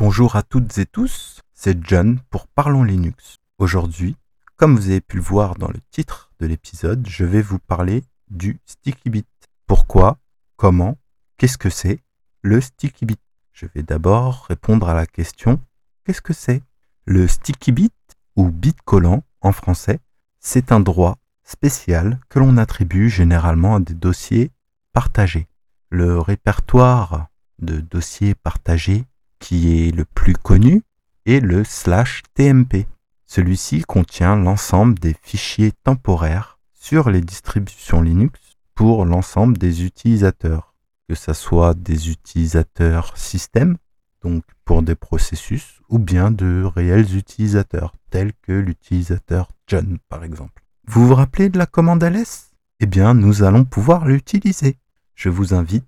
Bonjour à toutes et tous, c'est John pour Parlons Linux. Aujourd'hui, comme vous avez pu le voir dans le titre de l'épisode, je vais vous parler du Sticky Bit. Pourquoi? Comment? Qu'est-ce que c'est? Le Sticky Bit Je vais d'abord répondre à la question qu'est-ce que c'est? Le Sticky Bit ou bit collant en français, c'est un droit spécial que l'on attribue généralement à des dossiers partagés. Le répertoire de dossiers partagés qui est le plus connu est le slash TMP. Celui-ci contient l'ensemble des fichiers temporaires sur les distributions Linux pour l'ensemble des utilisateurs, que ce soit des utilisateurs système, donc pour des processus, ou bien de réels utilisateurs, tels que l'utilisateur John par exemple. Vous vous rappelez de la commande ls Eh bien, nous allons pouvoir l'utiliser. Je vous invite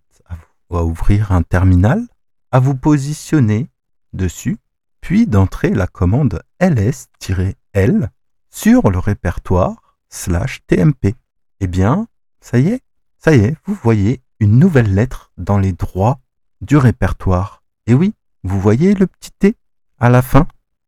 à ouvrir un terminal à vous positionner dessus, puis d'entrer la commande ls-l sur le répertoire slash tmp. Eh bien, ça y est, ça y est, vous voyez une nouvelle lettre dans les droits du répertoire. Et oui, vous voyez le petit t à la fin.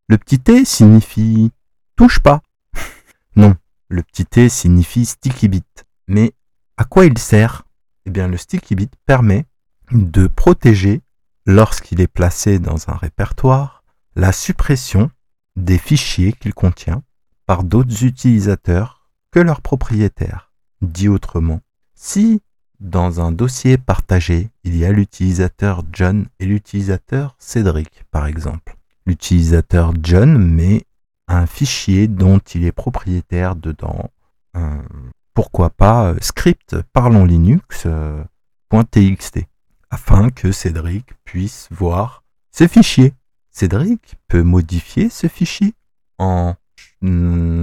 Le petit t signifie touche pas. non, le petit t signifie sticky bit. Mais à quoi il sert? Eh bien, le sticky bit permet de protéger lorsqu'il est placé dans un répertoire, la suppression des fichiers qu'il contient par d'autres utilisateurs que leurs propriétaires. Dit autrement, si dans un dossier partagé, il y a l'utilisateur John et l'utilisateur Cédric, par exemple. L'utilisateur John met un fichier dont il est propriétaire dedans. pourquoi pas euh, script parlons Linux euh, afin que Cédric puisse voir ce fichier. Cédric peut modifier ce fichier en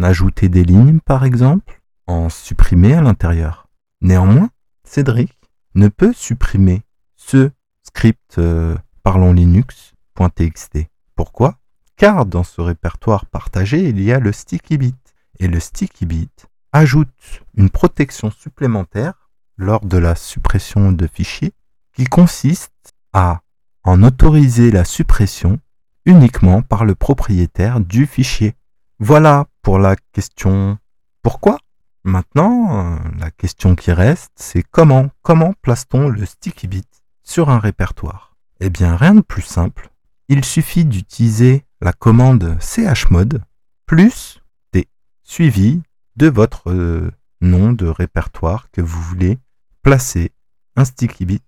ajouter des lignes par exemple, en supprimer à l'intérieur. Néanmoins, Cédric ne peut supprimer ce script euh, parlons linux.txt. Pourquoi? Car dans ce répertoire partagé, il y a le sticky bit. Et le sticky bit ajoute une protection supplémentaire lors de la suppression de fichiers qui consiste à en autoriser la suppression uniquement par le propriétaire du fichier. Voilà pour la question pourquoi? Maintenant, la question qui reste, c'est comment Comment place-t-on le sticky bit sur un répertoire? Eh bien, rien de plus simple. Il suffit d'utiliser la commande chmod plus t suivi de votre euh, nom de répertoire que vous voulez placer un sticky bit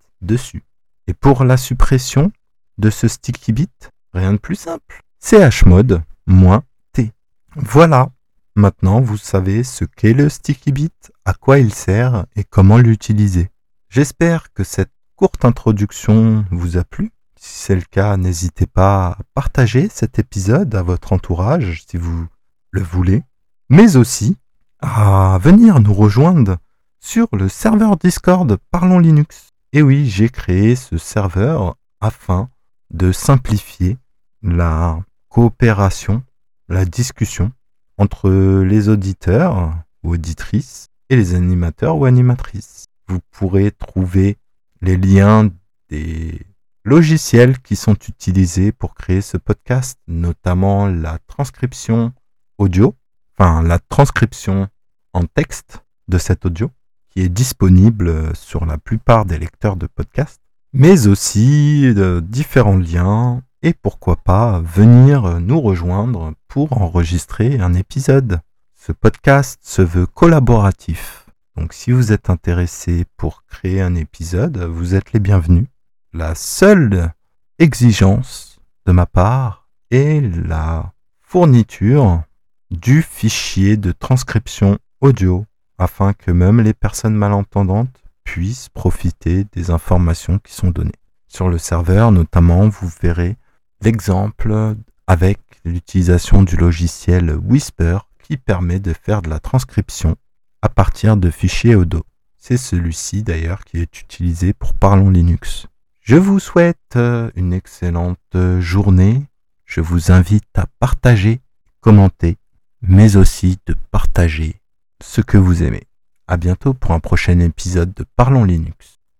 Et pour la suppression de ce sticky bit, rien de plus simple. chmod -t. Voilà. Maintenant, vous savez ce qu'est le sticky bit, à quoi il sert et comment l'utiliser. J'espère que cette courte introduction vous a plu. Si c'est le cas, n'hésitez pas à partager cet épisode à votre entourage si vous le voulez, mais aussi à venir nous rejoindre sur le serveur Discord Parlons Linux. Et oui, j'ai créé ce serveur afin de simplifier la coopération, la discussion entre les auditeurs ou auditrices et les animateurs ou animatrices. Vous pourrez trouver les liens des logiciels qui sont utilisés pour créer ce podcast, notamment la transcription audio, enfin la transcription en texte de cet audio, est disponible sur la plupart des lecteurs de podcasts, mais aussi de différents liens et pourquoi pas venir nous rejoindre pour enregistrer un épisode. Ce podcast se veut collaboratif. Donc si vous êtes intéressé pour créer un épisode, vous êtes les bienvenus. La seule exigence de ma part est la fourniture du fichier de transcription audio afin que même les personnes malentendantes puissent profiter des informations qui sont données. Sur le serveur, notamment, vous verrez l'exemple avec l'utilisation du logiciel Whisper qui permet de faire de la transcription à partir de fichiers audio. C'est celui-ci d'ailleurs qui est utilisé pour Parlons Linux. Je vous souhaite une excellente journée. Je vous invite à partager, commenter, mais aussi de partager ce que vous aimez. À bientôt pour un prochain épisode de Parlons Linux.